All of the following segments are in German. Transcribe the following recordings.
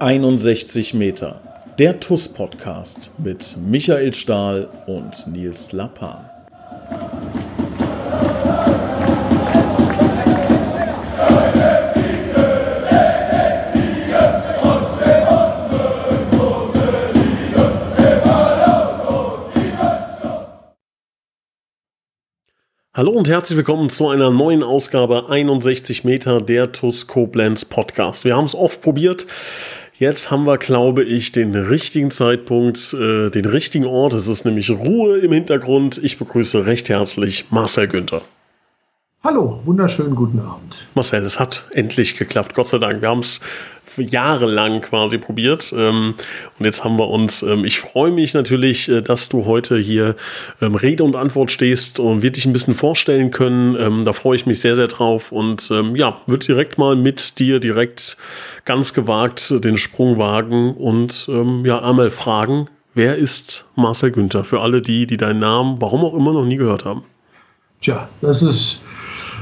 61 Meter. Der TUS Podcast mit Michael Stahl und Nils Lappan. Hallo und herzlich willkommen zu einer neuen Ausgabe 61 Meter der TUS Koblenz Podcast. Wir haben es oft probiert. Jetzt haben wir, glaube ich, den richtigen Zeitpunkt, äh, den richtigen Ort. Es ist nämlich Ruhe im Hintergrund. Ich begrüße recht herzlich Marcel Günther. Hallo, wunderschönen guten Abend. Marcel, es hat endlich geklappt, Gott sei Dank. Wir haben es jahrelang quasi probiert. Ähm, und jetzt haben wir uns, ähm, ich freue mich natürlich, äh, dass du heute hier ähm, Rede und Antwort stehst und wir dich ein bisschen vorstellen können. Ähm, da freue ich mich sehr, sehr drauf und ähm, ja, würde direkt mal mit dir direkt ganz gewagt den Sprung wagen und ähm, ja, einmal fragen, wer ist Marcel Günther? Für alle die, die deinen Namen, warum auch immer, noch nie gehört haben. Tja, das ist,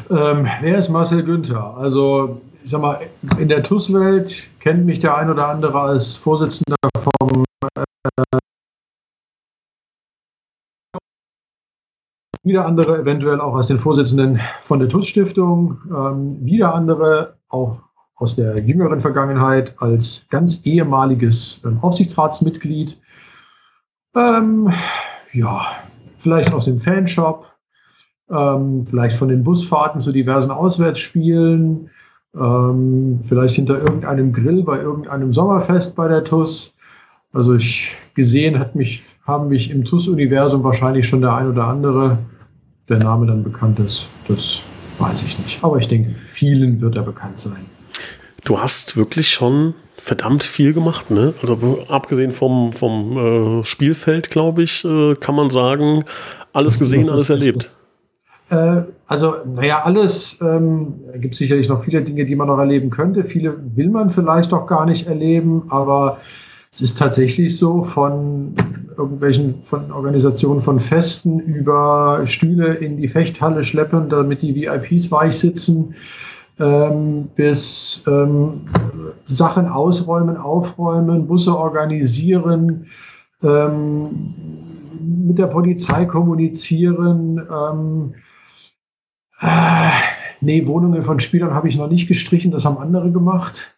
wer ist Marcel Günther? Also ich sag mal, in der TUS-Welt kennt mich der ein oder andere als Vorsitzender vom äh, wieder andere eventuell auch als den Vorsitzenden von der TUS-Stiftung, ähm, wieder andere auch aus der jüngeren Vergangenheit als ganz ehemaliges ähm, Aufsichtsratsmitglied. Ähm, ja, vielleicht aus dem Fanshop, ähm, vielleicht von den Busfahrten zu diversen Auswärtsspielen, ähm, vielleicht hinter irgendeinem Grill bei irgendeinem Sommerfest bei der TUS. Also ich gesehen hat mich, haben mich im TUS-Universum wahrscheinlich schon der ein oder andere, der Name dann bekannt ist. Das weiß ich nicht. Aber ich denke, vielen wird er bekannt sein. Du hast wirklich schon verdammt viel gemacht, ne? Also abgesehen vom, vom äh, Spielfeld, glaube ich, äh, kann man sagen, alles gesehen, alles erlebt. Äh, also, naja, alles, ähm, gibt sicherlich noch viele Dinge, die man noch erleben könnte. Viele will man vielleicht auch gar nicht erleben, aber es ist tatsächlich so, von irgendwelchen, von Organisationen von Festen über Stühle in die Fechthalle schleppen, damit die VIPs weich sitzen, ähm, bis ähm, Sachen ausräumen, aufräumen, Busse organisieren, ähm, mit der Polizei kommunizieren, ähm, äh, nee, Wohnungen von Spielern habe ich noch nicht gestrichen, das haben andere gemacht.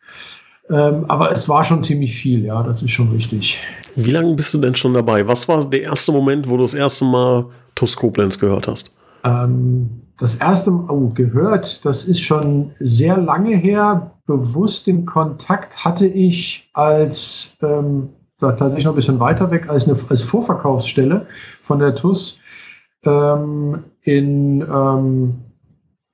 Ähm, aber es war schon ziemlich viel, ja, das ist schon richtig. Wie lange bist du denn schon dabei? Was war der erste Moment, wo du das erste Mal TUS Koblenz gehört hast? Ähm, das erste Mal oh, gehört, das ist schon sehr lange her. Bewusst den Kontakt hatte ich als ähm, tatsächlich noch ein bisschen weiter weg als eine als Vorverkaufsstelle von der TUS ähm, in ähm,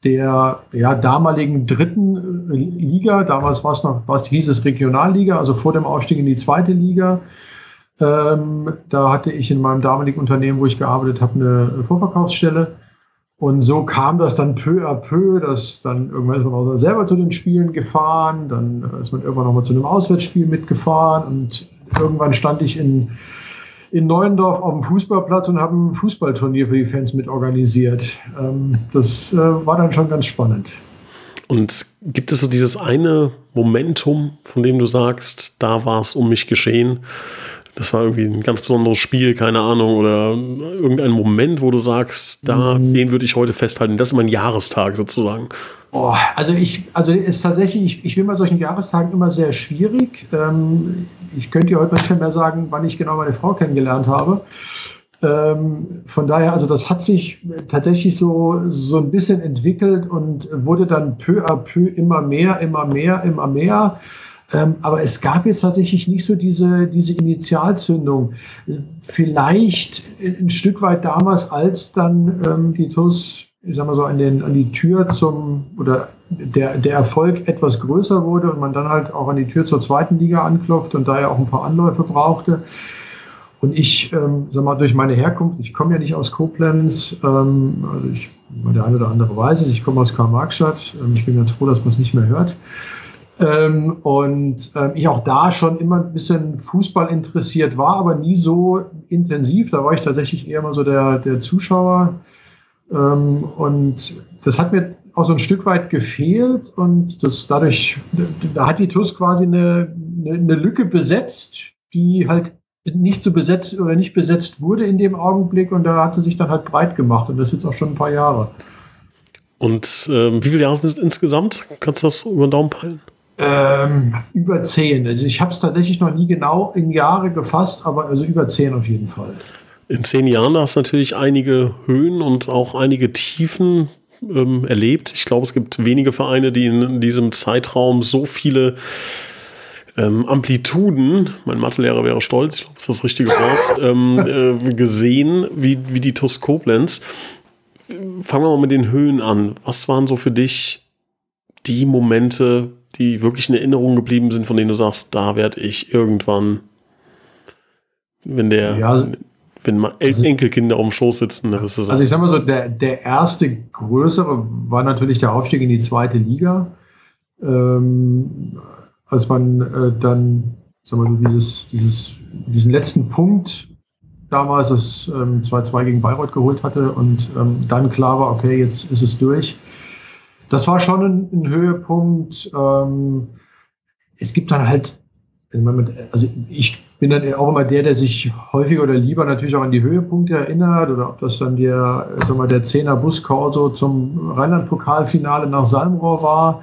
der ja, damaligen dritten äh, Liga. Damals war es noch, was hieß es Regionalliga, also vor dem Aufstieg in die zweite Liga. Ähm, da hatte ich in meinem damaligen Unternehmen, wo ich gearbeitet habe, eine Vorverkaufsstelle. Und so kam das dann peu à peu, dass dann irgendwann ist man auch selber zu den Spielen gefahren, dann ist man irgendwann nochmal zu einem Auswärtsspiel mitgefahren und irgendwann stand ich in in Neuendorf auf dem Fußballplatz und habe ein Fußballturnier für die Fans mit organisiert. Ähm, das äh, war dann schon ganz spannend. Und gibt es so dieses eine Momentum, von dem du sagst, da war es um mich geschehen? Das war irgendwie ein ganz besonderes Spiel, keine Ahnung, oder irgendein Moment, wo du sagst, da, mhm. den würde ich heute festhalten. Das ist mein Jahrestag sozusagen. Oh, also ich, also ist tatsächlich, ich, ich bin bei solchen Jahrestagen immer sehr schwierig. Ähm, ich könnte ja heute nicht mehr sagen, wann ich genau meine Frau kennengelernt habe. Ähm, von daher, also das hat sich tatsächlich so, so ein bisschen entwickelt und wurde dann peu à peu immer mehr, immer mehr, immer mehr. Ähm, aber es gab jetzt tatsächlich nicht so diese, diese Initialzündung. Vielleicht ein Stück weit damals, als dann ähm, die TUS ich sag mal so, an, den, an die Tür zum, oder der, der Erfolg etwas größer wurde und man dann halt auch an die Tür zur zweiten Liga anklopft und da ja auch ein paar Anläufe brauchte. Und ich, ähm, sag mal, durch meine Herkunft, ich komme ja nicht aus Koblenz, ähm, also ich, der eine oder andere weiß es, ich komme aus Karl-Marx-Stadt, ähm, ich bin ganz froh, dass man es nicht mehr hört. Ähm, und ähm, ich auch da schon immer ein bisschen Fußball interessiert war, aber nie so intensiv. Da war ich tatsächlich eher mal so der, der Zuschauer. Ähm, und das hat mir auch so ein Stück weit gefehlt und das dadurch, da hat die TUS quasi eine, eine, Lücke besetzt, die halt nicht so besetzt oder nicht besetzt wurde in dem Augenblick und da hat sie sich dann halt breit gemacht und das ist jetzt auch schon ein paar Jahre. Und ähm, wie viele Jahre sind es insgesamt? Kannst du das über den Daumen peilen? Ähm, über zehn. Also ich habe es tatsächlich noch nie genau in Jahre gefasst, aber also über zehn auf jeden Fall. In zehn Jahren hast du natürlich einige Höhen und auch einige Tiefen ähm, erlebt. Ich glaube, es gibt wenige Vereine, die in diesem Zeitraum so viele ähm, Amplituden, mein Mathelehrer wäre stolz, ich glaube, das ist das richtige Wort, ähm, äh, gesehen wie, wie die TUS Koblenz. Fangen wir mal mit den Höhen an. Was waren so für dich die Momente, die wirklich in Erinnerung geblieben sind, von denen du sagst, da werde ich irgendwann, wenn der, ja, also, wenn mal also, Enkelkinder auf dem Schoß sitzen, da wirst du sagen. Also ich sag mal so, der, der erste größere war natürlich der Aufstieg in die zweite Liga. Ähm, als man äh, dann, wir mal, dieses, dieses, diesen letzten Punkt damals das ähm, 2-2 gegen Bayreuth geholt hatte und ähm, dann klar war, okay, jetzt ist es durch das war schon ein, ein Höhepunkt. Ähm, es gibt dann halt, also ich bin dann auch immer der, der sich häufiger oder lieber natürlich auch an die Höhepunkte erinnert oder ob das dann der, sag mal, der 10er Buskorso zum Rheinland-Pokalfinale nach Salmrohr war.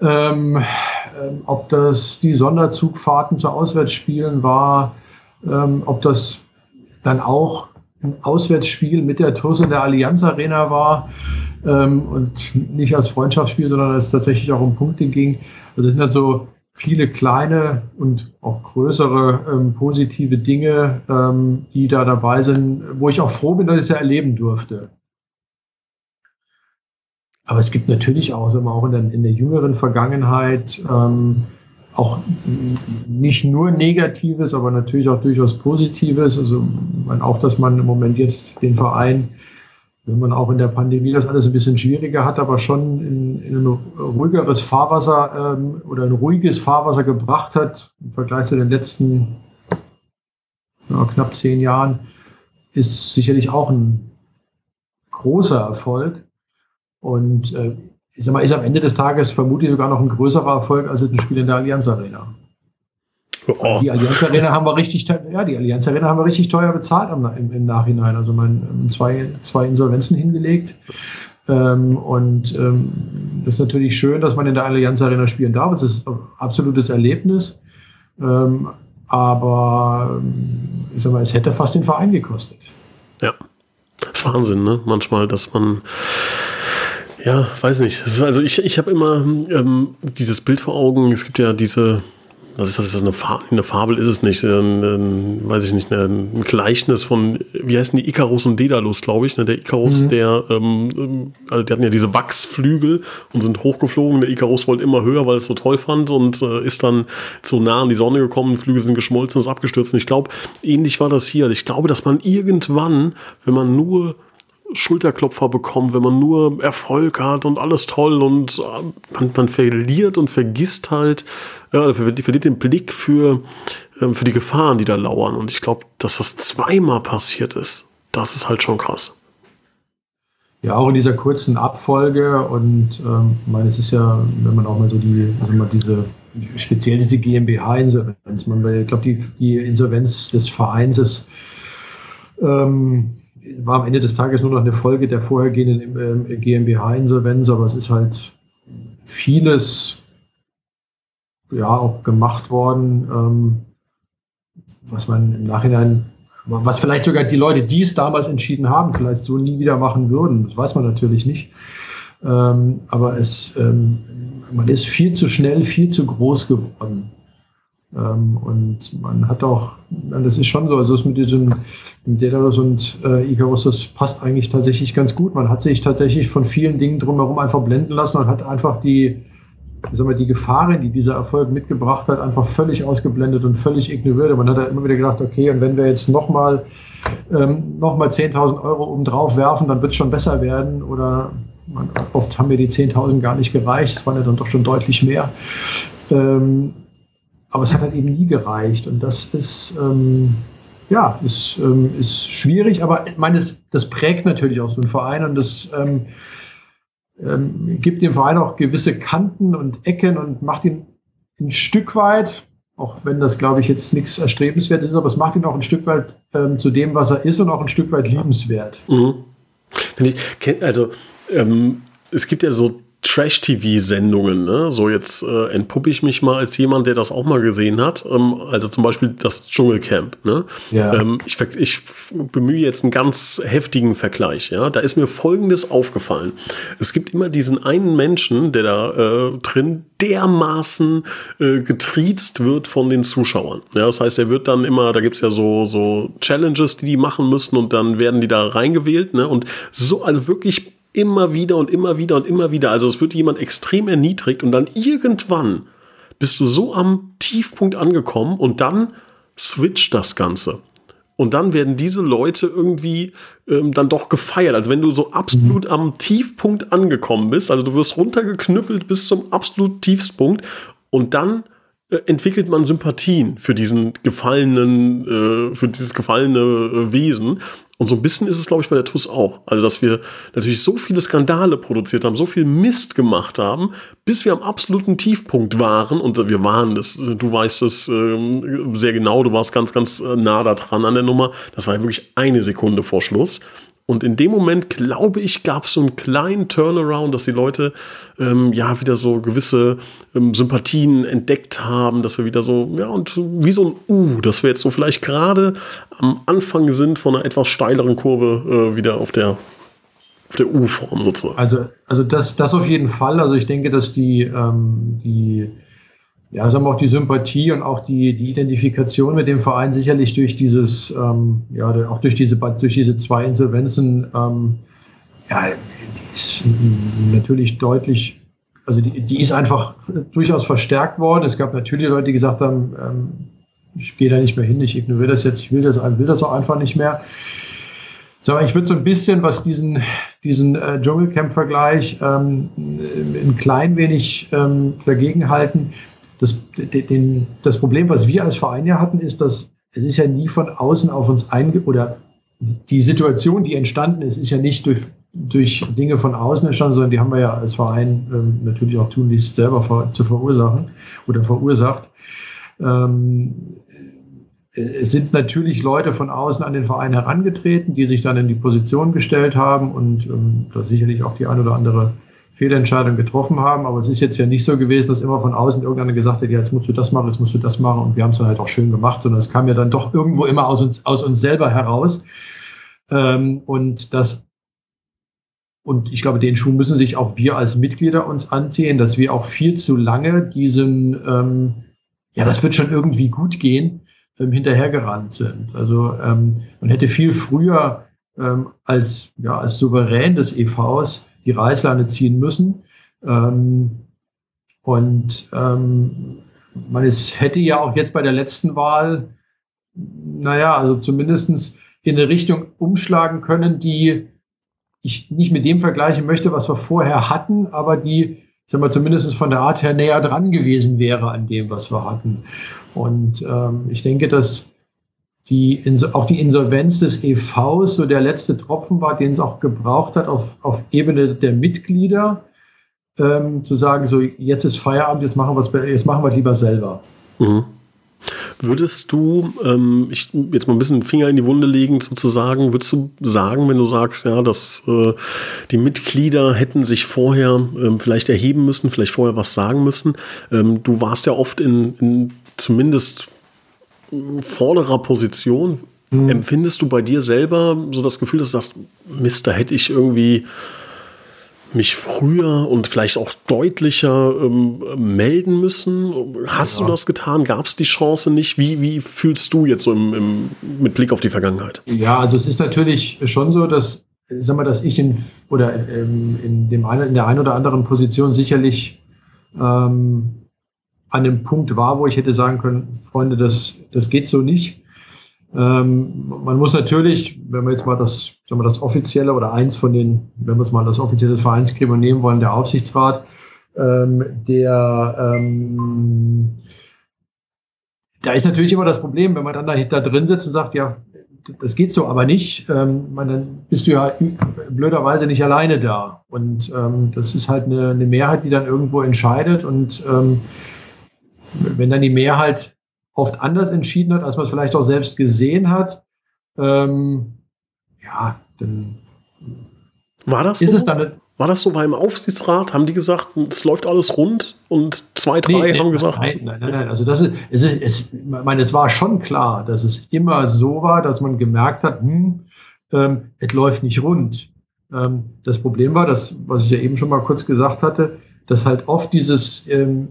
Ähm, ähm, ob das die Sonderzugfahrten zu Auswärtsspielen war, ähm, ob das dann auch ein Auswärtsspiel mit der TUS in der Allianz Arena war ähm, und nicht als Freundschaftsspiel, sondern es tatsächlich auch um Punkte ging. Also das sind halt so viele kleine und auch größere ähm, positive Dinge, ähm, die da dabei sind, wo ich auch froh bin, dass ich es ja erleben durfte. Aber es gibt natürlich auch, sagen wir, auch in der, in der jüngeren Vergangenheit ähm, auch nicht nur Negatives, aber natürlich auch durchaus Positives. Also man, auch, dass man im Moment jetzt den Verein wenn man auch in der Pandemie das alles ein bisschen schwieriger hat, aber schon in, in ein ruhigeres Fahrwasser ähm, oder ein ruhiges Fahrwasser gebracht hat im Vergleich zu den letzten ja, knapp zehn Jahren, ist sicherlich auch ein großer Erfolg. Und äh, ich sag mal, ist am Ende des Tages vermutlich sogar noch ein größerer Erfolg als ein Spiel in der Allianz Arena. Oh. Die Allianz Arena haben wir richtig, ja, die Allianz Arena haben wir richtig teuer bezahlt im, im Nachhinein. Also man zwei, zwei Insolvenzen hingelegt. Ähm, und ähm, das ist natürlich schön, dass man in der Allianz Arena spielen darf. Es ist ein absolutes Erlebnis. Ähm, aber ähm, ich sag mal, es hätte fast den Verein gekostet. Ja. Das ist Wahnsinn, ne? Manchmal, dass man ja, weiß nicht. also ich, ich habe immer ähm, dieses Bild vor Augen. Es gibt ja diese was ist das? Ist das eine, Fa eine Fabel? Ist es nicht? Ein, ein, weiß ich nicht, ein Gleichnis von, wie heißen die, Icarus und Daedalus, glaube ich. Ne? Der Icarus, mhm. der, ähm, also die hatten ja diese Wachsflügel und sind hochgeflogen. Der Icarus wollte immer höher, weil es so toll fand und äh, ist dann so nah an die Sonne gekommen. Die Flügel sind geschmolzen und ist abgestürzt. Und ich glaube, ähnlich war das hier. Ich glaube, dass man irgendwann, wenn man nur Schulterklopfer bekommt, wenn man nur Erfolg hat und alles toll und äh, man, man verliert und vergisst halt, ja, verliert den Blick für, ähm, für die Gefahren, die da lauern. Und ich glaube, dass das zweimal passiert ist, das ist halt schon krass. Ja, auch in dieser kurzen Abfolge und ähm, ich meine, es ist ja, wenn man auch mal so die, also mal diese, speziell diese GmbH-Insolvenz, ich glaube, die, die Insolvenz des Vereins ist, ähm, war am Ende des Tages nur noch eine Folge der vorhergehenden äh, GmbH-Insolvenz, aber es ist halt vieles ja auch gemacht worden, ähm, was man im Nachhinein, was vielleicht sogar die Leute, die es damals entschieden haben, vielleicht so nie wieder machen würden. Das weiß man natürlich nicht. Ähm, aber es, ähm, man ist viel zu schnell, viel zu groß geworden. Ähm, und man hat auch, das ist schon so, also es mit diesem Daedalus und äh, Icarus, das passt eigentlich tatsächlich ganz gut. Man hat sich tatsächlich von vielen Dingen drumherum einfach blenden lassen und hat einfach die, sagen wir, die Gefahren, die dieser Erfolg mitgebracht hat, einfach völlig ausgeblendet und völlig ignoriert. Man hat halt immer wieder gedacht, okay, und wenn wir jetzt nochmal ähm, noch 10.000 Euro obendrauf werfen, dann wird es schon besser werden. Oder man, oft haben mir die 10.000 gar nicht gereicht, es waren ja dann doch schon deutlich mehr. Ähm, aber es hat halt eben nie gereicht. Und das ist, ähm, ja, ist, ähm, ist schwierig, aber ich meine, das, das prägt natürlich auch so einen Verein und das ähm, ähm, gibt dem Verein auch gewisse Kanten und Ecken und macht ihn ein Stück weit, auch wenn das, glaube ich, jetzt nichts Erstrebenswertes ist, aber es macht ihn auch ein Stück weit ähm, zu dem, was er ist und auch ein Stück weit liebenswert. Mhm. Also, ähm, es gibt ja so Trash-TV-Sendungen. Ne? So jetzt äh, entpuppe ich mich mal als jemand, der das auch mal gesehen hat. Ähm, also zum Beispiel das Dschungelcamp. Ne? Ja. Ähm, ich, ich bemühe jetzt einen ganz heftigen Vergleich. Ja? Da ist mir Folgendes aufgefallen. Es gibt immer diesen einen Menschen, der da äh, drin dermaßen äh, getriezt wird von den Zuschauern. Ja, das heißt, er wird dann immer, da gibt's ja so, so Challenges, die die machen müssen und dann werden die da reingewählt. Ne? Und so, also wirklich immer wieder und immer wieder und immer wieder. Also es wird jemand extrem erniedrigt und dann irgendwann bist du so am Tiefpunkt angekommen und dann switcht das Ganze. Und dann werden diese Leute irgendwie ähm, dann doch gefeiert. Also wenn du so absolut am Tiefpunkt angekommen bist, also du wirst runtergeknüppelt bis zum absolut Tiefstpunkt und dann äh, entwickelt man Sympathien für diesen gefallenen, äh, für dieses gefallene äh, Wesen. Und so ein bisschen ist es, glaube ich, bei der TUS auch. Also, dass wir natürlich so viele Skandale produziert haben, so viel Mist gemacht haben, bis wir am absoluten Tiefpunkt waren. Und wir waren, das, du weißt es äh, sehr genau, du warst ganz, ganz äh, nah da dran an der Nummer. Das war ja wirklich eine Sekunde vor Schluss. Und in dem Moment, glaube ich, gab es so einen kleinen Turnaround, dass die Leute ähm, ja wieder so gewisse ähm, Sympathien entdeckt haben, dass wir wieder so, ja, und wie so ein U, dass wir jetzt so vielleicht gerade am Anfang sind von einer etwas steileren Kurve äh, wieder auf der auf der U-Form sozusagen. Also, also das, das auf jeden Fall. Also ich denke, dass die, ähm, die ja, sagen wir auch die Sympathie und auch die, die Identifikation mit dem Verein sicherlich durch dieses, ähm, ja, auch durch diese, durch diese zwei Insolvenzen, ähm, ja, die ist natürlich deutlich, also die, die ist einfach durchaus verstärkt worden. Es gab natürlich Leute, die gesagt haben, ähm, ich gehe da nicht mehr hin, ich ignoriere das jetzt, ich will das, will das auch einfach nicht mehr. So, ich würde so ein bisschen, was diesen, diesen äh, Dschungelcamp-Vergleich ähm, ein klein wenig ähm, dagegen halten. Das, den, das Problem, was wir als Verein ja hatten, ist, dass es ist ja nie von außen auf uns einge oder die Situation, die entstanden ist, ist ja nicht durch, durch Dinge von außen entstanden, sondern die haben wir ja als Verein ähm, natürlich auch tunlichst selber ver, zu verursachen oder verursacht. Ähm, es sind natürlich Leute von außen an den Verein herangetreten, die sich dann in die Position gestellt haben und ähm, da sicherlich auch die ein oder andere Fehlentscheidung getroffen haben. Aber es ist jetzt ja nicht so gewesen, dass immer von außen irgendeiner gesagt hat, ja, jetzt musst du das machen, jetzt musst du das machen. Und wir haben es dann halt auch schön gemacht, sondern es kam ja dann doch irgendwo immer aus uns, aus uns selber heraus. Ähm, und das und ich glaube, den Schuh müssen sich auch wir als Mitglieder uns anziehen, dass wir auch viel zu lange diesen, ähm, ja, das wird schon irgendwie gut gehen, ähm, hinterhergerannt sind. Also ähm, man hätte viel früher ähm, als, ja, als Souverän des EVs die Reißleine ziehen müssen. Ähm, und ähm, man es hätte ja auch jetzt bei der letzten Wahl, naja, also zumindest in eine Richtung umschlagen können, die ich nicht mit dem vergleichen möchte, was wir vorher hatten, aber die, ich sag mal, zumindest von der Art her näher dran gewesen wäre an dem, was wir hatten. Und ähm, ich denke, dass die, auch die Insolvenz des EVs so der letzte Tropfen war, den es auch gebraucht hat auf, auf Ebene der Mitglieder, ähm, zu sagen, so jetzt ist Feierabend, jetzt machen wir jetzt machen wir lieber selber. Mhm. Würdest du, ähm, ich jetzt mal ein bisschen Finger in die Wunde legen sozusagen, würdest du sagen, wenn du sagst, ja, dass äh, die Mitglieder hätten sich vorher ähm, vielleicht erheben müssen, vielleicht vorher was sagen müssen? Ähm, du warst ja oft in, in zumindest vorderer Position. Mhm. Empfindest du bei dir selber so das Gefühl, dass du sagst, Mist, da hätte ich irgendwie mich früher und vielleicht auch deutlicher ähm, melden müssen? Hast ja. du das getan? Gab es die Chance nicht? Wie, wie fühlst du jetzt so im, im, mit Blick auf die Vergangenheit? Ja, also es ist natürlich schon so, dass, sag mal, dass ich in, oder ähm, in, dem einen, in der einen oder anderen Position sicherlich ähm, an dem Punkt war, wo ich hätte sagen können, Freunde, das, das geht so nicht. Ähm, man muss natürlich, wenn wir jetzt mal das, sagen wir das offizielle oder eins von den, wenn wir es mal das offizielle Vereinsgremium nehmen wollen, der Aufsichtsrat, ähm, der ähm, da ist natürlich immer das Problem, wenn man dann da, drin sitzt und sagt, ja, das geht so aber nicht, ähm, man, dann bist du ja blöderweise nicht alleine da. Und ähm, das ist halt eine, eine Mehrheit, die dann irgendwo entscheidet und ähm, wenn dann die Mehrheit oft anders entschieden hat, als man es vielleicht auch selbst gesehen hat, ähm, ja, dann war das ist so? es dann war das so beim Aufsichtsrat? Haben die gesagt, es läuft alles rund und zwei, drei nee, haben nee, gesagt. Nein, nein, nein, nein. Also das ist, es ist, es, ich meine, es war schon klar, dass es immer so war, dass man gemerkt hat, hm, ähm, es läuft nicht rund. Ähm, das Problem war, das, was ich ja eben schon mal kurz gesagt hatte, dass halt oft dieses, ähm,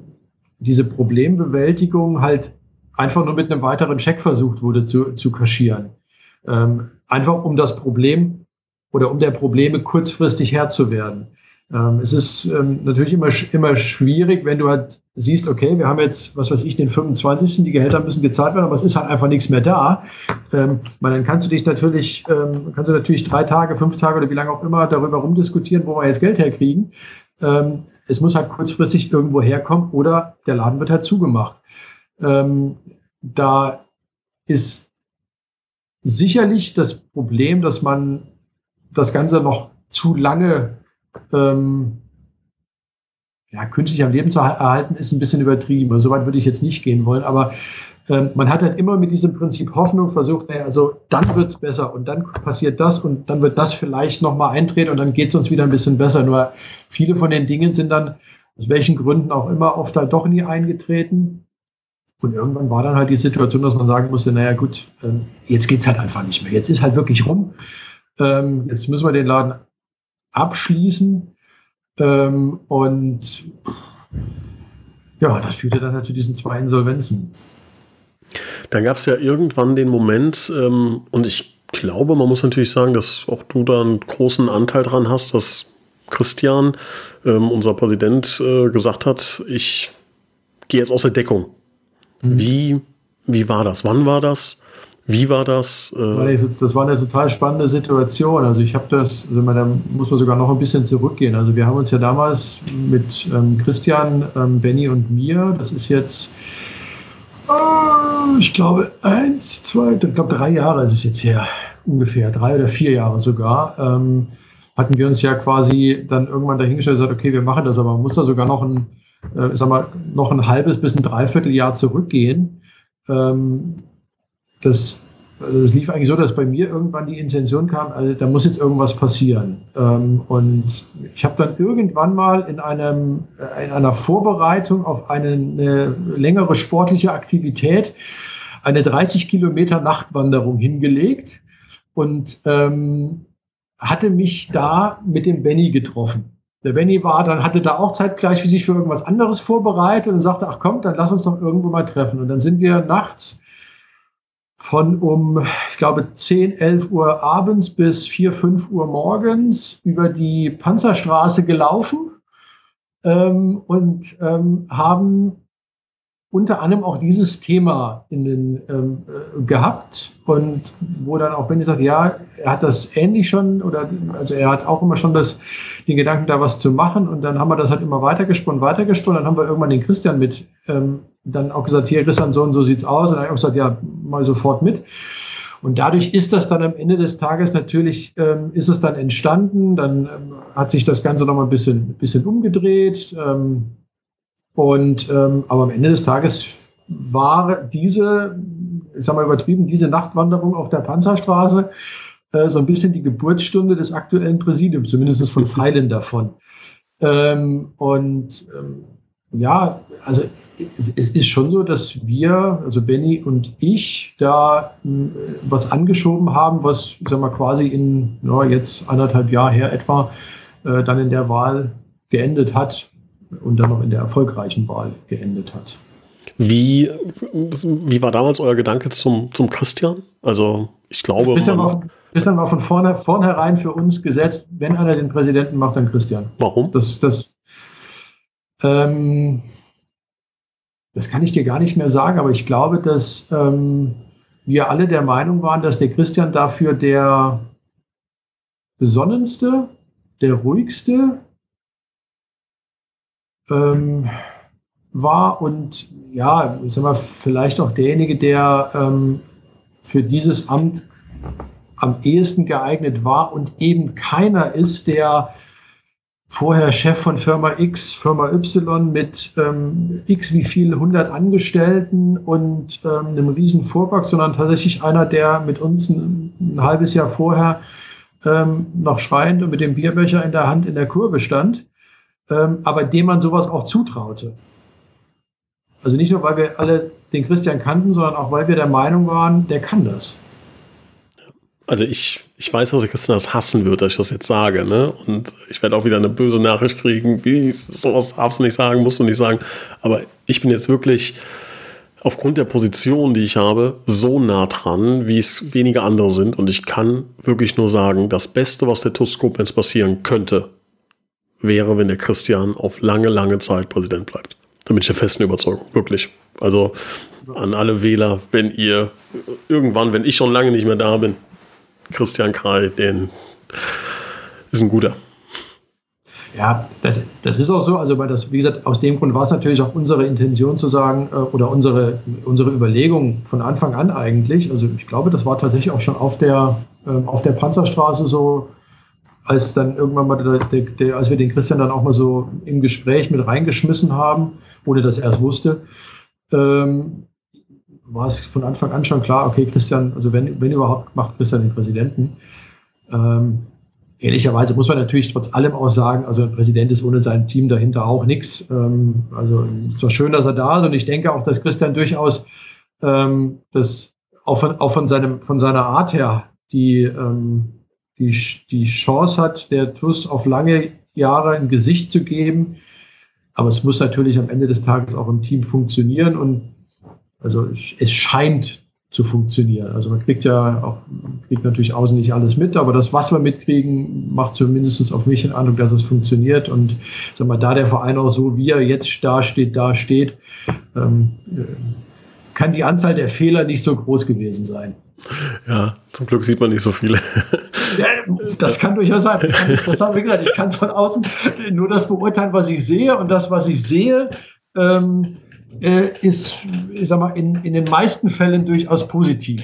diese Problembewältigung halt einfach nur mit einem weiteren Check versucht wurde zu, zu kaschieren. Ähm, einfach um das Problem oder um der Probleme kurzfristig Herr zu werden. Ähm, es ist ähm, natürlich immer, immer schwierig, wenn du halt siehst, okay, wir haben jetzt, was weiß ich, den 25. Die Gehälter müssen gezahlt werden, aber es ist halt einfach nichts mehr da. Ähm, dann kannst du dich natürlich, ähm, kannst du natürlich drei Tage, fünf Tage oder wie lange auch immer darüber rumdiskutieren, wo wir jetzt Geld herkriegen. Ähm, es muss halt kurzfristig irgendwo herkommen oder der Laden wird halt zugemacht. Ähm, da ist sicherlich das Problem, dass man das Ganze noch zu lange ähm, ja, künstlich am Leben zu erhalten, ist ein bisschen übertrieben. Also, Soweit würde ich jetzt nicht gehen wollen, aber ähm, man hat halt immer mit diesem Prinzip Hoffnung versucht, naja, also dann wird es besser und dann passiert das und dann wird das vielleicht nochmal eintreten und dann geht es uns wieder ein bisschen besser. Nur viele von den Dingen sind dann, aus welchen Gründen auch immer, oft halt doch nie eingetreten. Und irgendwann war dann halt die Situation, dass man sagen musste, naja gut, ähm, jetzt geht's halt einfach nicht mehr. Jetzt ist halt wirklich rum. Ähm, jetzt müssen wir den Laden abschließen. Ähm, und ja, das führte dann halt zu diesen zwei Insolvenzen. Dann gab es ja irgendwann den Moment, ähm, und ich glaube, man muss natürlich sagen, dass auch du da einen großen Anteil dran hast, dass Christian, ähm, unser Präsident, äh, gesagt hat, ich gehe jetzt aus der Deckung. Mhm. Wie, wie war das? Wann war das? Wie war das? Äh das war eine total spannende Situation. Also ich habe das, also da muss man sogar noch ein bisschen zurückgehen. Also wir haben uns ja damals mit ähm, Christian, ähm, Benny und mir, das ist jetzt, äh, ich glaube, eins, zwei, ich glaube drei Jahre ist es jetzt her, ungefähr, drei oder vier Jahre sogar, ähm, hatten wir uns ja quasi dann irgendwann dahingestellt und gesagt, okay, wir machen das, aber man muss da sogar noch ein, äh, sag mal, noch ein halbes bis ein Dreivierteljahr zurückgehen. Ähm, das, also das lief eigentlich so, dass bei mir irgendwann die Intention kam, also da muss jetzt irgendwas passieren. Ähm, und ich habe dann irgendwann mal in, einem, äh, in einer Vorbereitung auf eine, eine längere sportliche Aktivität eine 30 Kilometer Nachtwanderung hingelegt und ähm, hatte mich da mit dem Benny getroffen. Der Benny war dann, hatte da auch zeitgleich für sich für irgendwas anderes vorbereitet und sagte, ach komm, dann lass uns doch irgendwo mal treffen. Und dann sind wir nachts von um, ich glaube, 10, 11 Uhr abends bis 4, 5 Uhr morgens über die Panzerstraße gelaufen ähm, und ähm, haben unter anderem auch dieses Thema in den, ähm, äh, gehabt und wo dann auch Benny sagt, ja, er hat das ähnlich schon oder also er hat auch immer schon das, den Gedanken, da was zu machen und dann haben wir das halt immer weitergesponnen, weitergesponnen, dann haben wir irgendwann den Christian mit ähm, dann auch gesagt, hier Christian, so und so sieht's aus und dann habe ich auch gesagt, ja, mal sofort mit. Und dadurch ist das dann am Ende des Tages natürlich, ähm, ist es dann entstanden, dann ähm, hat sich das Ganze nochmal ein bisschen, bisschen umgedreht. Ähm, und ähm, aber am Ende des Tages war diese, ich sag mal übertrieben, diese Nachtwanderung auf der Panzerstraße äh, so ein bisschen die Geburtsstunde des aktuellen Präsidiums, zumindest von Teilen davon. Ähm, und ähm, ja, also es ist schon so, dass wir, also Benny und ich, da äh, was angeschoben haben, was, ich sag mal, quasi in ja, jetzt anderthalb Jahr her etwa äh, dann in der Wahl geendet hat und dann noch in der erfolgreichen Wahl geendet hat. Wie, wie war damals euer Gedanke zum, zum Christian? Also ich glaube. Christian war, Christian war von vorne, vornherein für uns gesetzt, wenn einer den Präsidenten macht, dann Christian. Warum? Das, das, ähm, das kann ich dir gar nicht mehr sagen, aber ich glaube, dass ähm, wir alle der Meinung waren, dass der Christian dafür der besonnenste, der ruhigste, ähm, war und ja, ich sag mal, vielleicht auch derjenige, der ähm, für dieses Amt am ehesten geeignet war und eben keiner ist, der vorher Chef von Firma X, Firma Y mit ähm, X wie viel 100 Angestellten und ähm, einem riesen Fuhrpark, sondern tatsächlich einer, der mit uns ein, ein halbes Jahr vorher ähm, noch schreiend und mit dem Bierbecher in der Hand in der Kurve stand, ähm, aber dem man sowas auch zutraute. Also nicht nur, weil wir alle den Christian kannten, sondern auch, weil wir der Meinung waren, der kann das. Also ich, ich weiß, dass Christian das hassen wird, dass ich das jetzt sage, ne? Und ich werde auch wieder eine böse Nachricht kriegen, wie sowas darfst du nicht sagen, musst du nicht sagen. Aber ich bin jetzt wirklich aufgrund der Position, die ich habe, so nah dran, wie es wenige andere sind. Und ich kann wirklich nur sagen, das Beste, was der TUS Koblenz passieren könnte, wäre, wenn der Christian auf lange, lange Zeit Präsident bleibt. Da bin ich der festen Überzeugung, wirklich. Also an alle Wähler, wenn ihr irgendwann, wenn ich schon lange nicht mehr da bin, Christian Krall, den ist ein guter. Ja, das, das ist auch so. Also, weil das, wie gesagt, aus dem Grund war es natürlich auch unsere Intention zu sagen, äh, oder unsere, unsere Überlegung von Anfang an eigentlich. Also, ich glaube, das war tatsächlich auch schon auf der, äh, auf der Panzerstraße so, als dann irgendwann mal, der, der, der, als wir den Christian dann auch mal so im Gespräch mit reingeschmissen haben, ohne dass er es wusste, ähm, war es von Anfang an schon klar, okay, Christian, also wenn, wenn überhaupt, macht Christian den Präsidenten. Ähm, Ehrlicherweise muss man natürlich trotz allem auch sagen, also ein Präsident ist ohne sein Team dahinter auch nichts. Ähm, also es war schön, dass er da ist und ich denke auch, dass Christian durchaus ähm, das auch von, auch von, seinem, von seiner Art her die, ähm, die, die Chance hat, der TUS auf lange Jahre ein Gesicht zu geben. Aber es muss natürlich am Ende des Tages auch im Team funktionieren und also es scheint zu funktionieren. Also man kriegt ja auch, kriegt natürlich außen nicht alles mit, aber das, was wir mitkriegen, macht zumindest auf mich den Eindruck, dass es funktioniert. Und sag mal, da der Verein auch so, wie er jetzt da steht, da steht, ähm, kann die Anzahl der Fehler nicht so groß gewesen sein. Ja, zum Glück sieht man nicht so viele. Das kann durchaus sein. Das, kann, das gesagt. Ich kann von außen nur das beurteilen, was ich sehe. Und das, was ich sehe, ähm, äh, ist, ich sag mal, in, in den meisten Fällen durchaus positiv.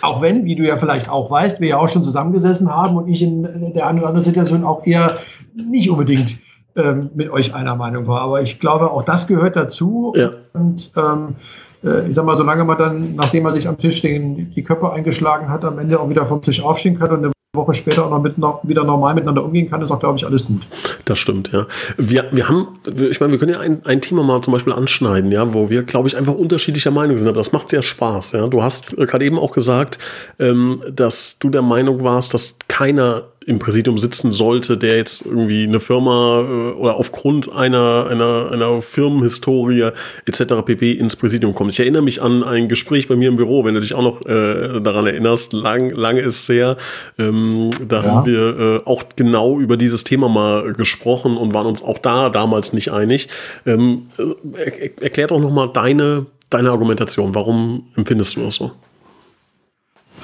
Auch wenn, wie du ja vielleicht auch weißt, wir ja auch schon zusammengesessen haben und ich in der einen oder anderen Situation auch eher nicht unbedingt ähm, mit euch einer Meinung war. Aber ich glaube, auch das gehört dazu. Ja. Und ähm, äh, ich sag mal, solange man dann, nachdem man sich am Tisch den, die Köpfe eingeschlagen hat, am Ende auch wieder vom Tisch aufstehen kann und eine Woche später auch noch mit, noch wieder normal miteinander umgehen kann, ist auch, glaube ich, alles gut. Das stimmt, ja. Wir, wir haben, ich meine, wir können ja ein, ein Thema mal zum Beispiel anschneiden, ja, wo wir, glaube ich, einfach unterschiedlicher Meinung sind, aber das macht sehr Spaß, ja. Du hast gerade eben auch gesagt, ähm, dass du der Meinung warst, dass keiner im Präsidium sitzen sollte, der jetzt irgendwie eine Firma äh, oder aufgrund einer, einer, einer Firmenhistorie etc. pp. ins Präsidium kommt. Ich erinnere mich an ein Gespräch bei mir im Büro, wenn du dich auch noch äh, daran erinnerst, lang, lange ist sehr. Ähm, da ja. haben wir äh, auch genau über dieses Thema mal gesprochen und waren uns auch da damals nicht einig. Ähm, äh, erklär doch nochmal deine, deine Argumentation. Warum empfindest du das so?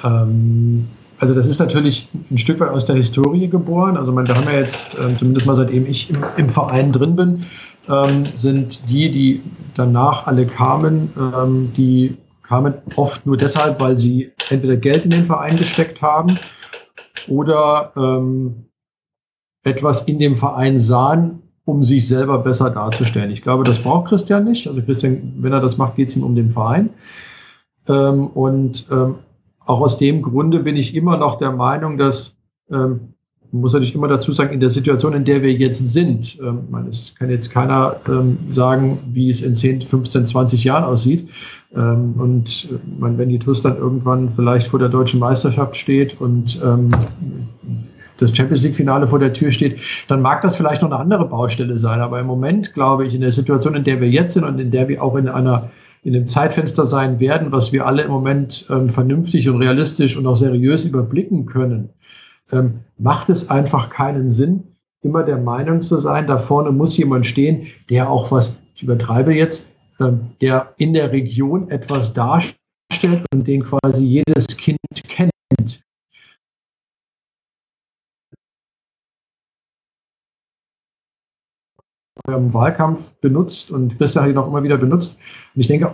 Ähm also das ist natürlich ein Stück weit aus der Historie geboren. Also man, da haben wir jetzt, äh, zumindest mal seitdem ich im, im Verein drin bin, ähm, sind die, die danach alle kamen, ähm, die kamen oft nur deshalb, weil sie entweder Geld in den Verein gesteckt haben oder ähm, etwas in dem Verein sahen, um sich selber besser darzustellen. Ich glaube, das braucht Christian nicht. Also Christian, wenn er das macht, geht es ihm um den Verein. Ähm, und ähm, auch aus dem Grunde bin ich immer noch der Meinung, dass, ähm, muss natürlich immer dazu sagen, in der Situation, in der wir jetzt sind, ähm, es kann jetzt keiner ähm, sagen, wie es in 10, 15, 20 Jahren aussieht. Ähm, und äh, man, wenn die TUS dann irgendwann vielleicht vor der deutschen Meisterschaft steht und ähm, das Champions League-Finale vor der Tür steht, dann mag das vielleicht noch eine andere Baustelle sein. Aber im Moment glaube ich, in der Situation, in der wir jetzt sind und in der wir auch in einer in dem Zeitfenster sein werden, was wir alle im Moment ähm, vernünftig und realistisch und auch seriös überblicken können, ähm, macht es einfach keinen Sinn, immer der Meinung zu sein, da vorne muss jemand stehen, der auch was, ich übertreibe jetzt, ähm, der in der Region etwas darstellt und den quasi jedes Kind kennt. Im Wahlkampf benutzt und Christian hat ihn auch immer wieder benutzt. Und ich denke,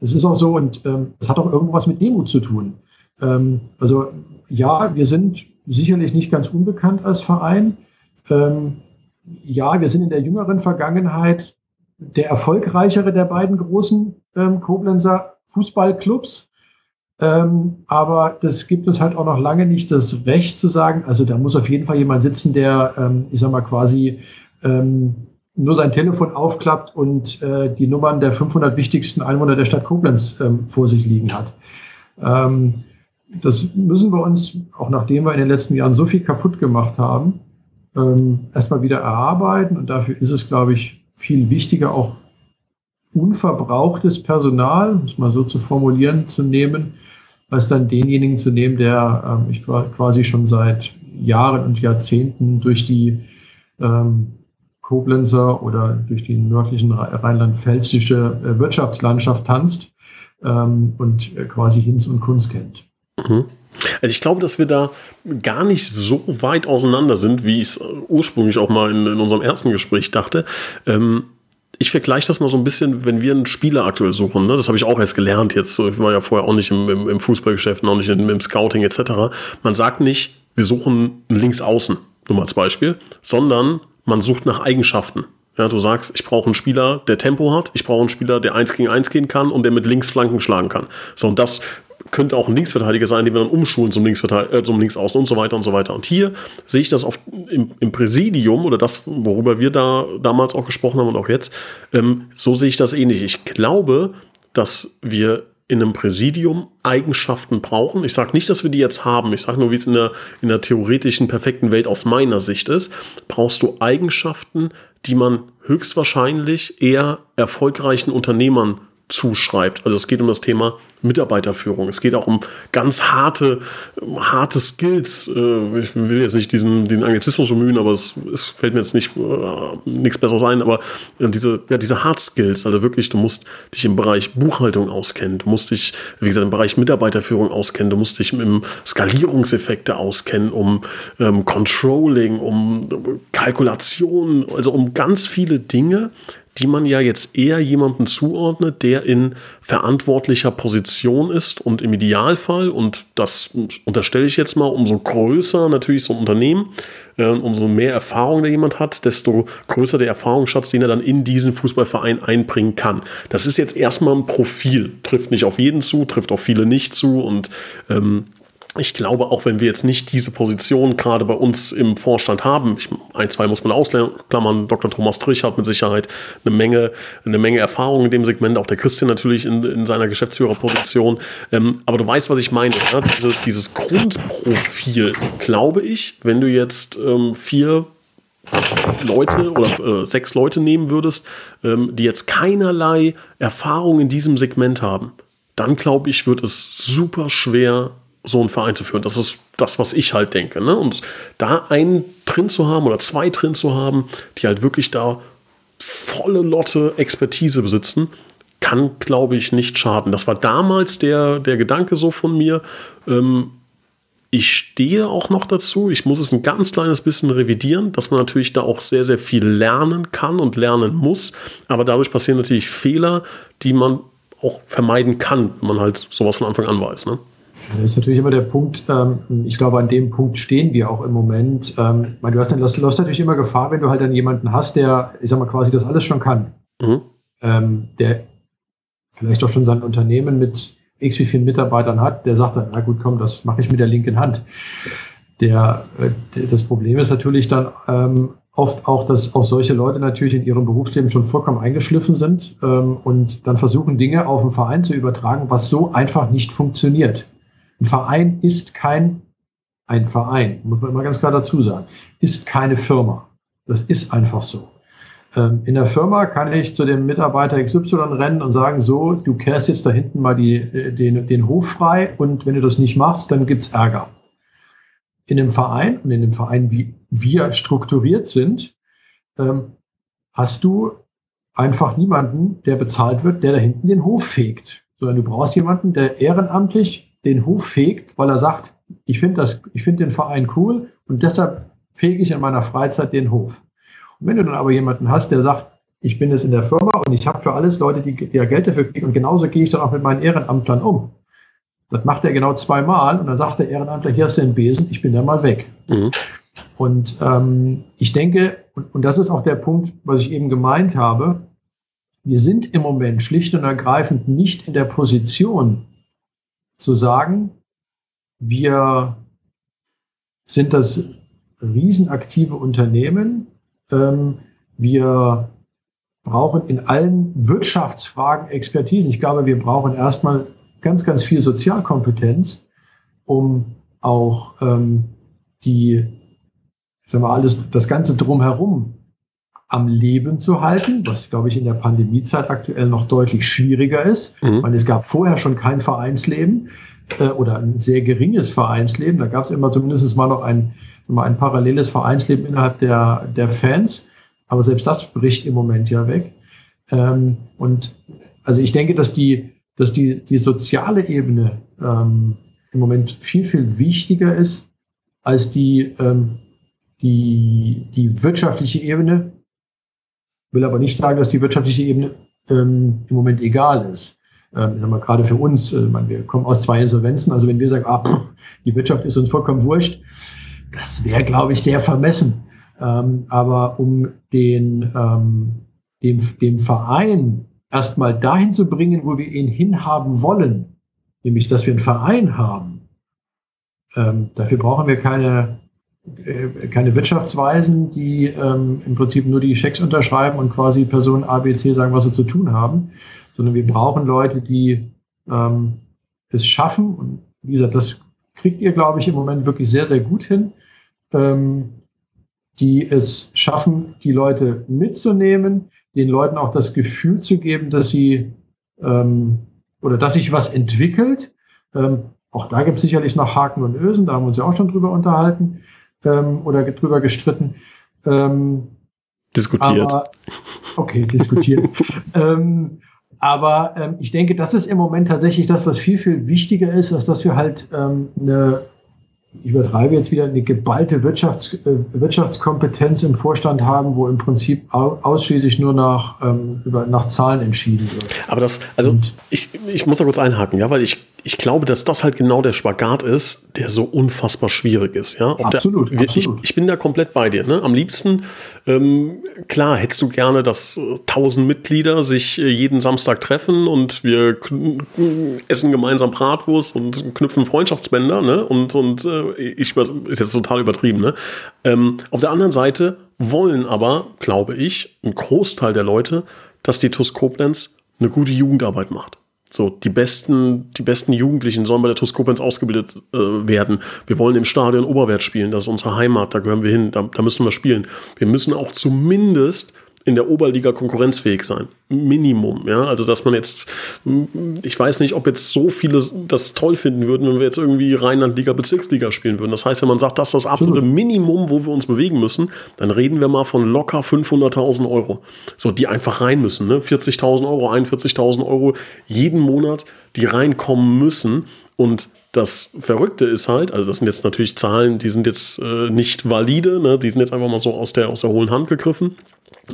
es ist auch so und ähm, es hat auch irgendwas mit Demut zu tun. Ähm, also ja, wir sind sicherlich nicht ganz unbekannt als Verein. Ähm, ja, wir sind in der jüngeren Vergangenheit der erfolgreichere der beiden großen ähm, Koblenzer Fußballclubs. Ähm, aber das gibt uns halt auch noch lange nicht das Recht zu sagen, also da muss auf jeden Fall jemand sitzen, der, ähm, ich sag mal, quasi ähm, nur sein Telefon aufklappt und äh, die Nummern der 500 wichtigsten Einwohner der Stadt Koblenz ähm, vor sich liegen hat. Ähm, das müssen wir uns, auch nachdem wir in den letzten Jahren so viel kaputt gemacht haben, ähm, erstmal wieder erarbeiten. Und dafür ist es, glaube ich, viel wichtiger, auch unverbrauchtes Personal, um es mal so zu formulieren, zu nehmen, als dann denjenigen zu nehmen, der ähm, ich quasi schon seit Jahren und Jahrzehnten durch die ähm, Koblenzer oder durch die nördlichen rheinland-pfälzische äh, Wirtschaftslandschaft tanzt ähm, und äh, quasi Hinz und Kunst kennt. Mhm. Also ich glaube, dass wir da gar nicht so weit auseinander sind, wie ich es ursprünglich auch mal in, in unserem ersten Gespräch dachte. Ähm, ich vergleiche das mal so ein bisschen, wenn wir einen Spieler aktuell suchen. Ne? Das habe ich auch erst gelernt jetzt. Ich war ja vorher auch nicht im, im, im Fußballgeschäft, auch nicht im, im Scouting etc. Man sagt nicht, wir suchen einen Linksaußen, nur mal als Beispiel, sondern man sucht nach Eigenschaften. Ja, du sagst, ich brauche einen Spieler, der Tempo hat, ich brauche einen Spieler, der eins gegen eins gehen kann und der mit links Flanken schlagen kann. So, und das könnte auch ein Linksverteidiger sein, den wir dann umschulen zum, äh, zum Linksaußen und so weiter und so weiter. Und hier sehe ich das auf, im, im Präsidium oder das, worüber wir da damals auch gesprochen haben und auch jetzt, ähm, so sehe ich das ähnlich. Ich glaube, dass wir in einem Präsidium Eigenschaften brauchen. Ich sage nicht, dass wir die jetzt haben. Ich sage nur, wie es in der, in der theoretischen perfekten Welt aus meiner Sicht ist. Brauchst du Eigenschaften, die man höchstwahrscheinlich eher erfolgreichen Unternehmern zuschreibt. Also es geht um das Thema Mitarbeiterführung. Es geht auch um ganz harte, harte Skills. Äh, ich will jetzt nicht diesen, diesen Anglizismus bemühen, aber es, es fällt mir jetzt nicht äh, nichts Besseres ein. Aber diese, ja, diese Hard Skills, also wirklich, du musst dich im Bereich Buchhaltung auskennen, du musst dich, wie gesagt, im Bereich Mitarbeiterführung auskennen, du musst dich im Skalierungseffekte auskennen, um ähm, Controlling, um Kalkulation, also um ganz viele Dinge, die man ja jetzt eher jemandem zuordnet, der in verantwortlicher Position ist und im Idealfall, und das unterstelle ich jetzt mal, umso größer natürlich so ein Unternehmen, äh, umso mehr Erfahrung der jemand hat, desto größer der Erfahrungsschatz, den er dann in diesen Fußballverein einbringen kann. Das ist jetzt erstmal ein Profil, trifft nicht auf jeden zu, trifft auf viele nicht zu und ähm, ich glaube, auch wenn wir jetzt nicht diese Position gerade bei uns im Vorstand haben, ich, ein, zwei muss man ausklammern, Dr. Thomas Trich hat mit Sicherheit eine Menge, eine Menge Erfahrung in dem Segment, auch der Christian natürlich in, in seiner Geschäftsführerposition. Ähm, aber du weißt, was ich meine. Ja? Diese, dieses Grundprofil, glaube ich, wenn du jetzt ähm, vier Leute oder äh, sechs Leute nehmen würdest, ähm, die jetzt keinerlei Erfahrung in diesem Segment haben, dann glaube ich, wird es super schwer, so einen Verein zu führen. Das ist das, was ich halt denke. Ne? Und da einen drin zu haben oder zwei drin zu haben, die halt wirklich da volle Lotte Expertise besitzen, kann, glaube ich, nicht schaden. Das war damals der, der Gedanke so von mir. Ähm, ich stehe auch noch dazu. Ich muss es ein ganz kleines bisschen revidieren, dass man natürlich da auch sehr, sehr viel lernen kann und lernen muss. Aber dadurch passieren natürlich Fehler, die man auch vermeiden kann, wenn man halt sowas von Anfang an weiß. Ne? Das ist natürlich immer der Punkt, ähm, ich glaube, an dem Punkt stehen wir auch im Moment. Ähm, du hast dann, das läufst natürlich immer Gefahr, wenn du halt dann jemanden hast, der, ich sag mal, quasi das alles schon kann. Mhm. Ähm, der vielleicht auch schon sein Unternehmen mit x wie vielen Mitarbeitern hat, der sagt dann, na gut, komm, das mache ich mit der linken Hand. Der, äh, das Problem ist natürlich dann ähm, oft auch, dass auch solche Leute natürlich in ihrem Berufsleben schon vollkommen eingeschliffen sind ähm, und dann versuchen, Dinge auf den Verein zu übertragen, was so einfach nicht funktioniert. Ein Verein ist kein, ein Verein, muss man immer ganz klar dazu sagen, ist keine Firma. Das ist einfach so. Ähm, in der Firma kann ich zu dem Mitarbeiter XY rennen und sagen, so, du kehrst jetzt da hinten mal die, äh, den, den Hof frei und wenn du das nicht machst, dann gibt's Ärger. In dem Verein und in dem Verein, wie wir strukturiert sind, ähm, hast du einfach niemanden, der bezahlt wird, der da hinten den Hof fegt, sondern du brauchst jemanden, der ehrenamtlich den Hof fegt, weil er sagt, ich finde das, ich finde den Verein cool und deshalb fege ich in meiner Freizeit den Hof. Und wenn du dann aber jemanden hast, der sagt, ich bin jetzt in der Firma und ich habe für alles Leute, die, die ja Geld dafür kriegen und genauso gehe ich dann auch mit meinen Ehrenamtlern um. Das macht er genau zweimal und dann sagt der Ehrenamtler, hier hast du den Besen, ich bin da mal weg. Mhm. Und ähm, ich denke, und, und das ist auch der Punkt, was ich eben gemeint habe, wir sind im Moment schlicht und ergreifend nicht in der Position zu sagen, wir sind das riesenaktive Unternehmen. Ähm, wir brauchen in allen Wirtschaftsfragen Expertisen. Ich glaube, wir brauchen erstmal ganz, ganz viel Sozialkompetenz, um auch ähm, die, sagen wir alles, das Ganze drumherum am Leben zu halten, was, glaube ich, in der Pandemiezeit aktuell noch deutlich schwieriger ist. Mhm. Weil es gab vorher schon kein Vereinsleben äh, oder ein sehr geringes Vereinsleben. Da gab es immer zumindest mal noch ein, mal ein paralleles Vereinsleben innerhalb der, der Fans. Aber selbst das bricht im Moment ja weg. Ähm, und also ich denke, dass die, dass die, die soziale Ebene ähm, im Moment viel, viel wichtiger ist als die, ähm, die, die wirtschaftliche Ebene. Will aber nicht sagen, dass die wirtschaftliche Ebene ähm, im Moment egal ist. Ähm, ich sag gerade für uns, äh, meine, wir kommen aus zwei Insolvenzen, also wenn wir sagen, ah, die Wirtschaft ist uns vollkommen wurscht, das wäre, glaube ich, sehr vermessen. Ähm, aber um den, ähm, dem, dem Verein erstmal dahin zu bringen, wo wir ihn hinhaben wollen, nämlich dass wir einen Verein haben, ähm, dafür brauchen wir keine, keine Wirtschaftsweisen, die ähm, im Prinzip nur die Schecks unterschreiben und quasi Personen A, B, C sagen, was sie zu tun haben, sondern wir brauchen Leute, die ähm, es schaffen. Und wie gesagt, das kriegt ihr, glaube ich, im Moment wirklich sehr, sehr gut hin. Ähm, die es schaffen, die Leute mitzunehmen, den Leuten auch das Gefühl zu geben, dass sie ähm, oder dass sich was entwickelt. Ähm, auch da gibt es sicherlich noch Haken und Ösen, da haben wir uns ja auch schon drüber unterhalten ähm, oder drüber gestritten. Ähm, diskutiert. Aber, okay, diskutiert. ähm, aber ähm, ich denke, das ist im Moment tatsächlich das, was viel, viel wichtiger ist, als dass wir halt ähm, eine ich übertreibe jetzt wieder, eine geballte Wirtschafts-, äh, Wirtschaftskompetenz im Vorstand haben, wo im Prinzip ausschließlich nur nach, ähm, über, nach Zahlen entschieden wird. Aber das, also Und ich, ich muss da kurz einhaken, ja, weil ich, ich glaube, dass das halt genau der Spagat ist, der so unfassbar schwierig ist. Ja? Absolut, der, absolut. Ich, ich, bin da komplett bei dir. Ne? Am liebsten, ähm, klar, hättest du gerne, dass äh, tausend Mitglieder sich äh, jeden Samstag treffen und wir essen gemeinsam Bratwurst und knüpfen Freundschaftsbänder. Ne? Und, und äh, ich ist jetzt total übertrieben. Ne? Ähm, auf der anderen Seite wollen aber, glaube ich, ein Großteil der Leute, dass die TUS Koblenz eine gute Jugendarbeit macht. So, die besten, die besten Jugendlichen sollen bei der TuS ausgebildet äh, werden. Wir wollen im Stadion Oberwert spielen, das ist unsere Heimat, da gehören wir hin, da, da müssen wir spielen. Wir müssen auch zumindest in der Oberliga konkurrenzfähig sein. Minimum, ja. Also, dass man jetzt, ich weiß nicht, ob jetzt so viele das toll finden würden, wenn wir jetzt irgendwie Rheinland-Liga, Bezirksliga spielen würden. Das heißt, wenn man sagt, das ist das absolute Minimum, wo wir uns bewegen müssen, dann reden wir mal von locker 500.000 Euro. So, die einfach rein müssen, ne? 40.000 Euro, 41.000 Euro jeden Monat, die reinkommen müssen. Und das Verrückte ist halt, also das sind jetzt natürlich Zahlen, die sind jetzt äh, nicht valide, ne? die sind jetzt einfach mal so aus der, aus der hohlen Hand gegriffen.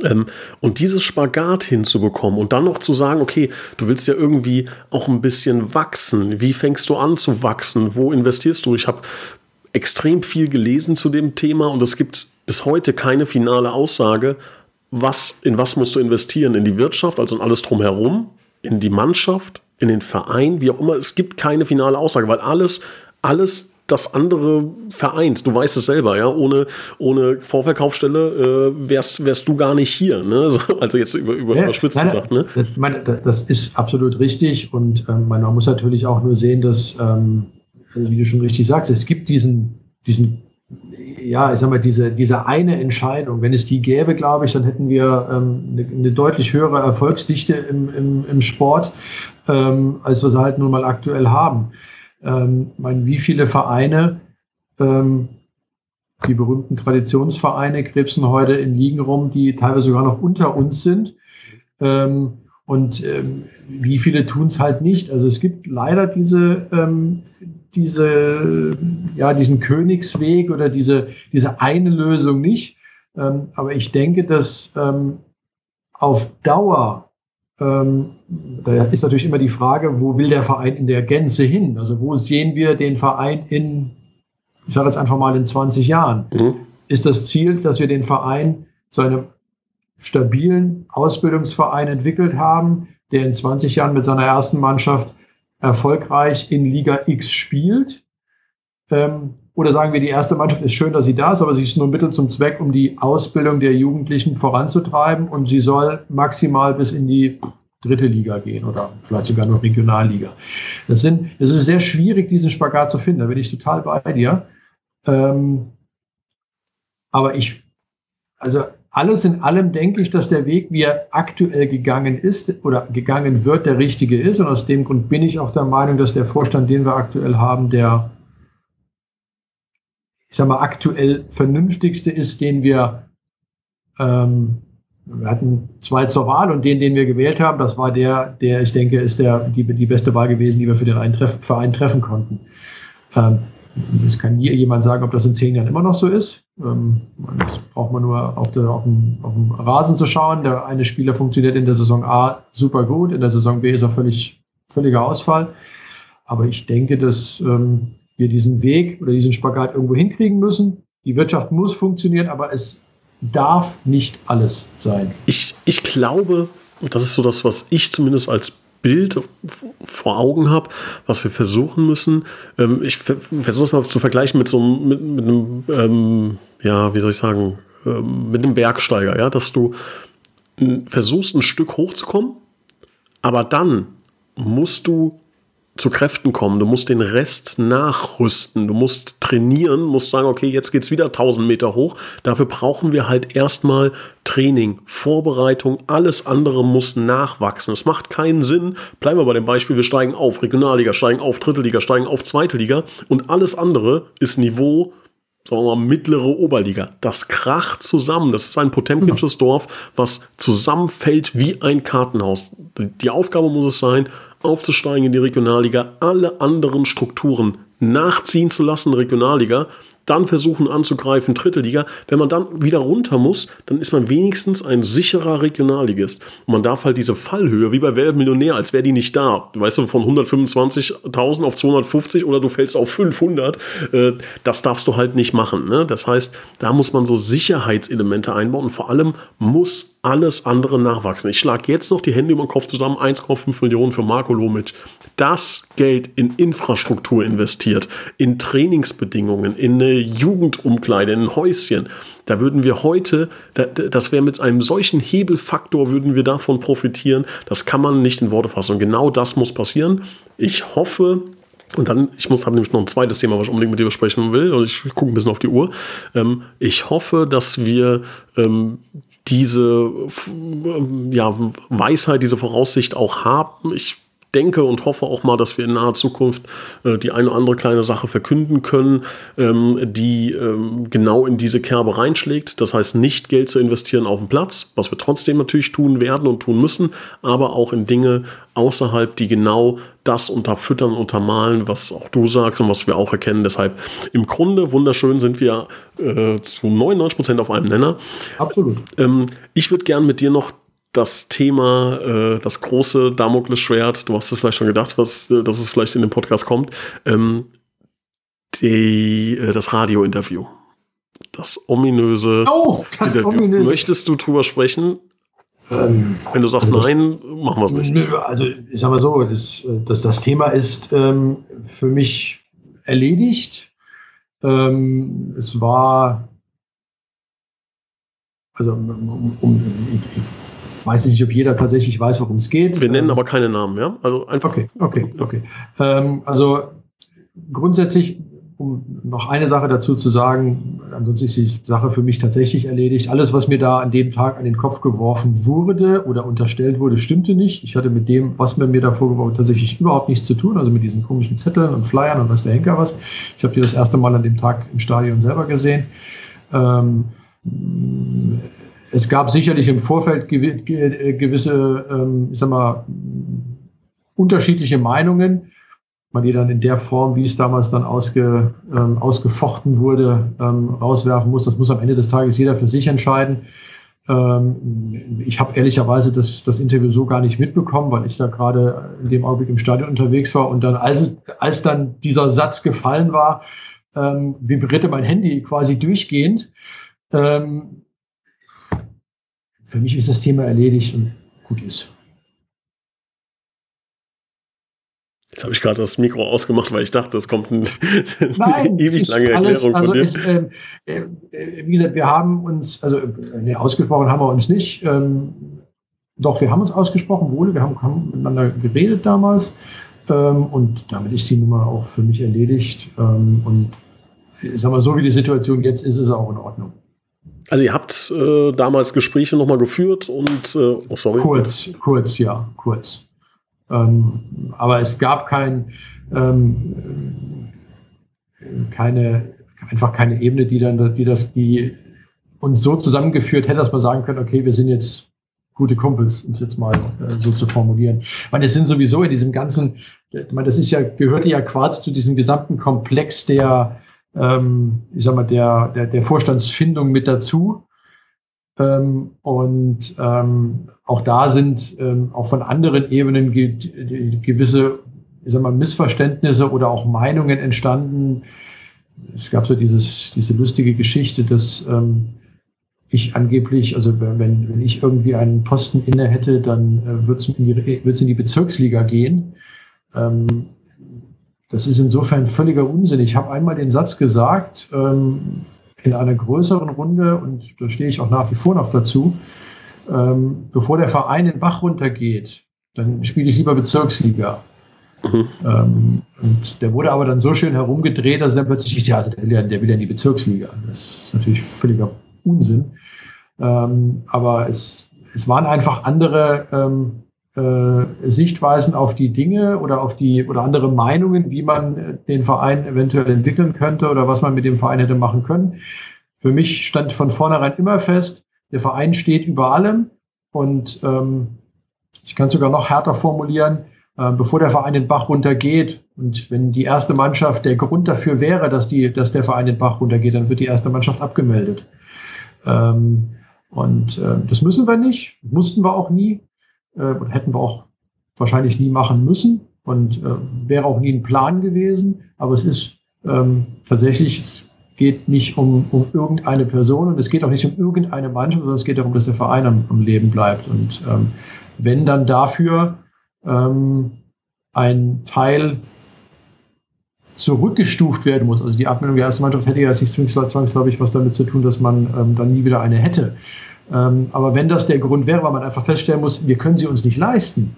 Ähm, und dieses Spagat hinzubekommen und dann noch zu sagen, okay, du willst ja irgendwie auch ein bisschen wachsen. Wie fängst du an zu wachsen? Wo investierst du? Ich habe extrem viel gelesen zu dem Thema und es gibt bis heute keine finale Aussage, was, in was musst du investieren? In die Wirtschaft, also in alles drumherum, in die Mannschaft, in den Verein, wie auch immer. Es gibt keine finale Aussage, weil alles, alles das andere vereint. Du weißt es selber, ja. Ohne, ohne Vorverkaufsstelle äh, wärst, wärst du gar nicht hier. Ne? Also jetzt über, über ja, überspitzt nein, gesagt. Ne? Das, meine, das ist absolut richtig. Und ähm, man muss natürlich auch nur sehen, dass, ähm, also wie du schon richtig sagst, es gibt diesen, diesen ja, ich sag mal, diese, diese eine Entscheidung, wenn es die gäbe, glaube ich, dann hätten wir ähm, eine, eine, deutlich höhere Erfolgsdichte im, im, im Sport, ähm, als wir sie halt nun mal aktuell haben. Ähm, meine, wie viele Vereine, ähm, die berühmten Traditionsvereine, krebsen heute in Ligen rum, die teilweise sogar noch unter uns sind. Ähm, und ähm, wie viele tun es halt nicht? Also es gibt leider diese, ähm, diese, ja, diesen Königsweg oder diese, diese eine Lösung nicht. Ähm, aber ich denke, dass ähm, auf Dauer ähm, da ist natürlich immer die Frage, wo will der Verein in der Gänze hin? Also wo sehen wir den Verein in, ich sage jetzt einfach mal in 20 Jahren? Mhm. Ist das Ziel, dass wir den Verein zu einem stabilen Ausbildungsverein entwickelt haben, der in 20 Jahren mit seiner ersten Mannschaft erfolgreich in Liga X spielt. Ähm, oder sagen wir, die erste Mannschaft ist schön, dass sie da ist, aber sie ist nur Mittel zum Zweck, um die Ausbildung der Jugendlichen voranzutreiben und sie soll maximal bis in die dritte Liga gehen oder vielleicht sogar nur Regionalliga. Das, sind, es ist sehr schwierig, diesen Spagat zu finden. Da bin ich total bei dir. Ähm, aber ich, also alles in allem denke ich, dass der Weg, wie er aktuell gegangen ist oder gegangen wird, der richtige ist. Und aus dem Grund bin ich auch der Meinung, dass der Vorstand, den wir aktuell haben, der, ich sag mal, aktuell vernünftigste ist, den wir, ähm, wir hatten zwei zur Wahl und den, den wir gewählt haben, das war der, der ich denke, ist der, die, die beste Wahl gewesen, die wir für den Verein treffen konnten. Ähm, es kann nie jemand sagen, ob das in zehn Jahren immer noch so ist. Ähm, das braucht man nur auf, der, auf, dem, auf, dem, Rasen zu schauen. Der eine Spieler funktioniert in der Saison A super gut, in der Saison B ist er völlig, völliger Ausfall. Aber ich denke, dass ähm, wir diesen Weg oder diesen Spagat irgendwo hinkriegen müssen. Die Wirtschaft muss funktionieren, aber es darf nicht alles sein. Ich, ich glaube, und das ist so das, was ich zumindest als Bild vor Augen habe, was wir versuchen müssen. Ähm, ich versuche es mal zu vergleichen mit so mit, mit einem, ähm, ja, wie soll ich sagen, ähm, mit einem Bergsteiger, ja, dass du versuchst, ein Stück hochzukommen, aber dann musst du zu Kräften kommen. Du musst den Rest nachrüsten. Du musst trainieren, musst sagen, okay, jetzt geht es wieder 1000 Meter hoch. Dafür brauchen wir halt erstmal Training, Vorbereitung. Alles andere muss nachwachsen. Es macht keinen Sinn. Bleiben wir bei dem Beispiel, wir steigen auf. Regionalliga steigen auf, Dritte Liga steigen auf, Zweite Liga. Und alles andere ist Niveau sagen wir mal, mittlere Oberliga. Das kracht zusammen. Das ist ein potemkinsches Dorf, was zusammenfällt wie ein Kartenhaus. Die Aufgabe muss es sein, aufzusteigen in die Regionalliga, alle anderen Strukturen nachziehen zu lassen, Regionalliga, dann versuchen anzugreifen, dritte Liga. Wenn man dann wieder runter muss, dann ist man wenigstens ein sicherer Regionalligist. Und man darf halt diese Fallhöhe, wie bei Wer Millionär, als wäre die nicht da. Weißt du, von 125.000 auf 250 oder du fällst auf 500. Äh, das darfst du halt nicht machen. Ne? Das heißt, da muss man so Sicherheitselemente einbauen und vor allem muss alles andere nachwachsen. Ich schlage jetzt noch die Hände über den Kopf zusammen, 1,5 Millionen für Marco Lomic. Das Geld in Infrastruktur investiert, in Trainingsbedingungen, in eine Jugendumkleide, in ein Häuschen. Da würden wir heute, das wäre mit einem solchen Hebelfaktor, würden wir davon profitieren. Das kann man nicht in Worte fassen. Und genau das muss passieren. Ich hoffe, und dann, ich muss habe nämlich noch ein zweites Thema, was ich unbedingt mit dir besprechen will. Und ich gucke ein bisschen auf die Uhr. Ähm, ich hoffe, dass wir ähm, diese ja, Weisheit, diese Voraussicht auch haben. Ich denke und hoffe auch mal, dass wir in naher Zukunft äh, die eine oder andere kleine Sache verkünden können, ähm, die ähm, genau in diese Kerbe reinschlägt. Das heißt, nicht Geld zu investieren auf dem Platz, was wir trotzdem natürlich tun werden und tun müssen, aber auch in Dinge außerhalb, die genau das unterfüttern, untermalen, was auch du sagst und was wir auch erkennen. Deshalb im Grunde wunderschön sind wir äh, zu 99 Prozent auf einem Nenner. Absolut. Ähm, ich würde gern mit dir noch das Thema, äh, das große Damoklesschwert, du hast es vielleicht schon gedacht, was, äh, dass es vielleicht in den Podcast kommt, ähm, die, äh, das Radiointerview. Das ominöse oh, das Interview. Ominöse. Möchtest du drüber sprechen? Ähm, Wenn du sagst das, nein, machen wir es nicht. Also ich sag mal so, das, das, das Thema ist ähm, für mich erledigt. Ähm, es war also um, um, ich, weiß nicht, ob jeder tatsächlich weiß, worum es geht. Wir nennen ähm, aber keine Namen, ja? Also einfach. Okay, okay, okay. Ähm, also grundsätzlich, um noch eine Sache dazu zu sagen, ansonsten ist die Sache für mich tatsächlich erledigt. Alles, was mir da an dem Tag an den Kopf geworfen wurde oder unterstellt wurde, stimmte nicht. Ich hatte mit dem, was mir mir da vorgeworfen tatsächlich überhaupt nichts zu tun. Also mit diesen komischen Zetteln und Flyern und was der Henker was. Ich habe die das erste Mal an dem Tag im Stadion selber gesehen. Ähm, es gab sicherlich im Vorfeld gewisse, ähm, ich sag mal, unterschiedliche Meinungen, man die dann in der Form, wie es damals dann ausge, ähm, ausgefochten wurde, ähm, rauswerfen muss. Das muss am Ende des Tages jeder für sich entscheiden. Ähm, ich habe ehrlicherweise das, das Interview so gar nicht mitbekommen, weil ich da gerade in dem Augenblick im Stadion unterwegs war. Und dann, als, es, als dann dieser Satz gefallen war, ähm, vibrierte mein Handy quasi durchgehend. Ähm, für mich ist das Thema erledigt und gut ist. Jetzt habe ich gerade das Mikro ausgemacht, weil ich dachte, es kommt ein, Nein, ewig lange Erklärung alles, also ist, äh, äh, wie gesagt, wir haben uns, also nee, ausgesprochen haben wir uns nicht. Ähm, doch, wir haben uns ausgesprochen, wohl, wir haben, haben miteinander geredet damals. Ähm, und damit ist die Nummer auch für mich erledigt. Ähm, und ich sag mal, so wie die Situation jetzt ist, ist es auch in Ordnung. Also ihr habt äh, damals Gespräche nochmal geführt und äh, oh sorry. Kurz, kurz, ja, kurz. Ähm, aber es gab kein, ähm, keine, einfach keine Ebene, die dann, die das, die uns so zusammengeführt hätte, dass man sagen könnte, okay, wir sind jetzt gute Kumpels, um es jetzt mal äh, so zu formulieren. Ich meine, es sind sowieso in diesem ganzen, ich meine, das ist ja, gehörte ja quasi zu diesem gesamten Komplex der, ähm, ich sag mal, der, der, der Vorstandsfindung mit dazu. Ähm, und ähm, auch da sind ähm, auch von anderen Ebenen ge gewisse ich sag mal, Missverständnisse oder auch Meinungen entstanden. Es gab so dieses, diese lustige Geschichte, dass ähm, ich angeblich, also wenn, wenn ich irgendwie einen Posten inne hätte, dann äh, wird es in, in, die Bezirksliga gehen. Ähm, das ist insofern völliger Unsinn. Ich habe einmal den Satz gesagt, ähm, in einer größeren Runde, und da stehe ich auch nach wie vor noch dazu, ähm, bevor der Verein den Bach runtergeht, dann spiele ich lieber Bezirksliga. Mhm. Ähm, und der wurde aber dann so schön herumgedreht, dass er plötzlich, ja, der der will ja in die Bezirksliga. Das ist natürlich völliger Unsinn. Ähm, aber es, es waren einfach andere ähm, äh, Sichtweisen auf die Dinge oder auf die oder andere Meinungen, wie man den Verein eventuell entwickeln könnte oder was man mit dem Verein hätte machen können. Für mich stand von vornherein immer fest, der Verein steht über allem und ähm, ich kann es sogar noch härter formulieren, äh, bevor der Verein den Bach runtergeht und wenn die erste Mannschaft der Grund dafür wäre, dass, die, dass der Verein den Bach runtergeht, dann wird die erste Mannschaft abgemeldet. Ähm, und äh, das müssen wir nicht, mussten wir auch nie äh, hätten wir auch wahrscheinlich nie machen müssen und äh, wäre auch nie ein Plan gewesen. Aber es ist ähm, tatsächlich, es geht nicht um, um irgendeine Person und es geht auch nicht um irgendeine Mannschaft, sondern es geht darum, dass der Verein am, am Leben bleibt. Und ähm, wenn dann dafür ähm, ein Teil zurückgestuft werden muss. Also die Abmeldung der ersten Mannschaft hätte ja nicht zwangsläufig was damit zu tun, dass man ähm, dann nie wieder eine hätte. Ähm, aber wenn das der Grund wäre, weil man einfach feststellen muss, wir können sie uns nicht leisten,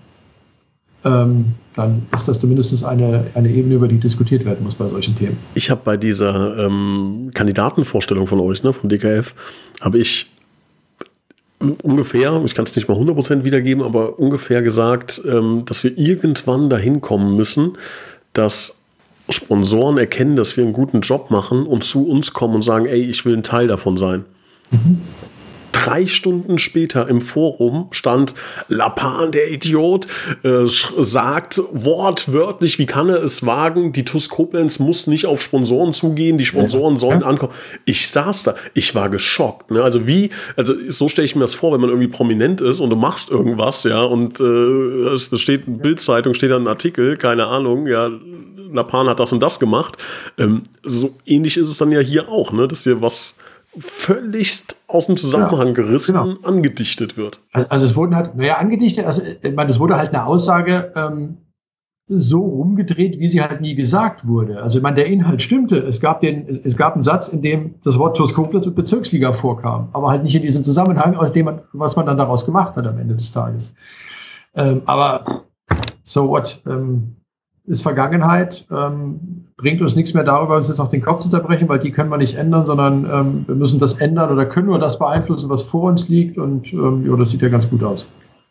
ähm, dann ist das zumindest eine, eine Ebene, über die diskutiert werden muss bei solchen Themen. Ich habe bei dieser ähm, Kandidatenvorstellung von euch, ne, vom DKF, habe ich ungefähr, ich kann es nicht mal 100% wiedergeben, aber ungefähr gesagt, ähm, dass wir irgendwann dahin kommen müssen, dass Sponsoren erkennen, dass wir einen guten Job machen und zu uns kommen und sagen, ey, ich will ein Teil davon sein. Mhm. Drei Stunden später im Forum stand Lapan, der Idiot, äh, sagt wortwörtlich, wie kann er es wagen, die TUS Koblenz muss nicht auf Sponsoren zugehen, die Sponsoren sollen ankommen. Ich saß da, ich war geschockt. Ne? Also wie, also so stelle ich mir das vor, wenn man irgendwie prominent ist und du machst irgendwas, ja, und äh, da steht eine Bildzeitung, steht da ein Artikel, keine Ahnung, ja, Lapan hat das und das gemacht. Ähm, so ähnlich ist es dann ja hier auch, ne? dass dir was völligst aus dem Zusammenhang ja, gerissen genau. angedichtet wird. Also es wurden halt, naja, angedichtet, also ich meine, es wurde halt eine Aussage ähm, so rumgedreht, wie sie halt nie gesagt wurde. Also ich meine, der Inhalt stimmte. Es gab, den, es, gab einen Satz, in dem das Wort Toskoplatz und Bezirksliga vorkam, aber halt nicht in diesem Zusammenhang, aus dem man, was man dann daraus gemacht hat am Ende des Tages. Ähm, aber so what? Ähm, ist Vergangenheit, ähm, bringt uns nichts mehr darüber, uns jetzt noch den Kopf zu zerbrechen, weil die können wir nicht ändern, sondern ähm, wir müssen das ändern oder können nur das beeinflussen, was vor uns liegt und ähm, ja, das sieht ja ganz gut aus.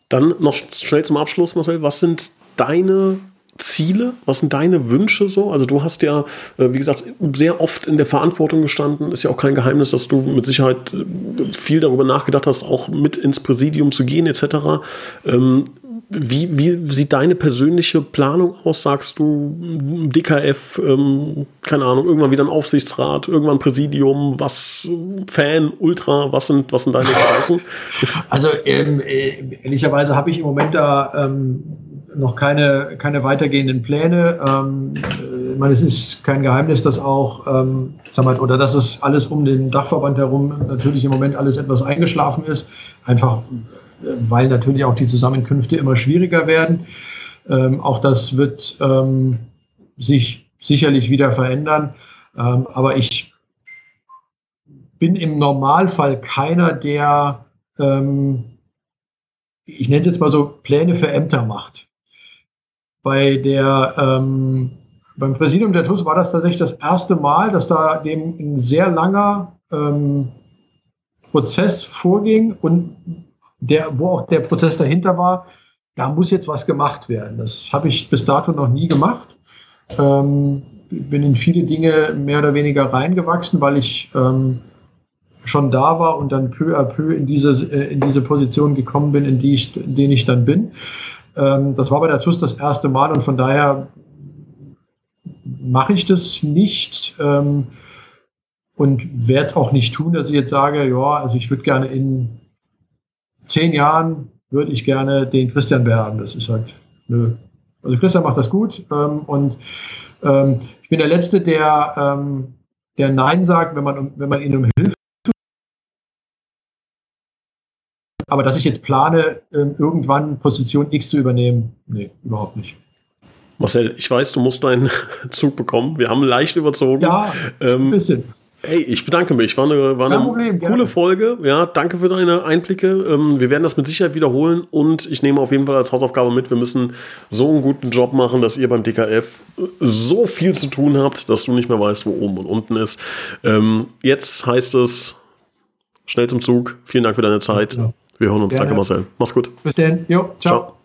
Dann noch schnell zum Abschluss, Marcel, was sind deine Ziele? Was sind deine Wünsche so? Also du hast ja, äh, wie gesagt, sehr oft in der Verantwortung gestanden. Ist ja auch kein Geheimnis, dass du mit Sicherheit äh, viel darüber nachgedacht hast, auch mit ins Präsidium zu gehen etc. Ähm, wie, wie sieht deine persönliche Planung aus? Sagst du DKF, ähm, keine Ahnung, irgendwann wieder ein Aufsichtsrat, irgendwann Präsidium, was Fan, Ultra, was sind, was sind deine Gedanken? Also ähm, äh, ehrlicherweise habe ich im Moment da ähm, noch keine, keine weitergehenden Pläne. Ähm, ich meine, es ist kein Geheimnis, dass auch, ähm, sag mal, oder dass es alles um den Dachverband herum natürlich im Moment alles etwas eingeschlafen ist. Einfach, äh, weil natürlich auch die Zusammenkünfte immer schwieriger werden. Ähm, auch das wird ähm, sich sicherlich wieder verändern. Ähm, aber ich bin im Normalfall keiner, der, ähm, ich nenne es jetzt mal so, Pläne für Ämter macht. Bei der, ähm, beim Präsidium der TUS war das tatsächlich das erste Mal, dass da dem ein sehr langer ähm, Prozess vorging und der, wo auch der Prozess dahinter war, da muss jetzt was gemacht werden. Das habe ich bis dato noch nie gemacht. Ähm, bin in viele Dinge mehr oder weniger reingewachsen, weil ich ähm, schon da war und dann peu à peu in diese, äh, in diese Position gekommen bin, in die ich, in denen ich dann bin. Ähm, das war bei der TUS das erste Mal und von daher mache ich das nicht ähm, und werde es auch nicht tun, dass ich jetzt sage, ja, also ich würde gerne in zehn Jahren würde ich gerne den Christian werden. Das ist halt, nö. Also Christian macht das gut ähm, und ähm, ich bin der Letzte, der, ähm, der Nein sagt, wenn man, wenn man ihn um Aber dass ich jetzt plane, ähm, irgendwann Position X zu übernehmen, nee, überhaupt nicht. Marcel, ich weiß, du musst deinen Zug bekommen. Wir haben leicht überzogen. Ja, ähm, ein bisschen. Hey, ich bedanke mich. War eine, war eine Problem, coole gerne. Folge. Ja, danke für deine Einblicke. Ähm, wir werden das mit Sicherheit wiederholen und ich nehme auf jeden Fall als Hausaufgabe mit, wir müssen so einen guten Job machen, dass ihr beim DKF so viel zu tun habt, dass du nicht mehr weißt, wo oben und unten ist. Ähm, jetzt heißt es schnell zum Zug. Vielen Dank für deine Zeit. Wir hören uns. Gerne. Danke, Marcel. Mach's gut. Bis dann. Jo, ciao. ciao.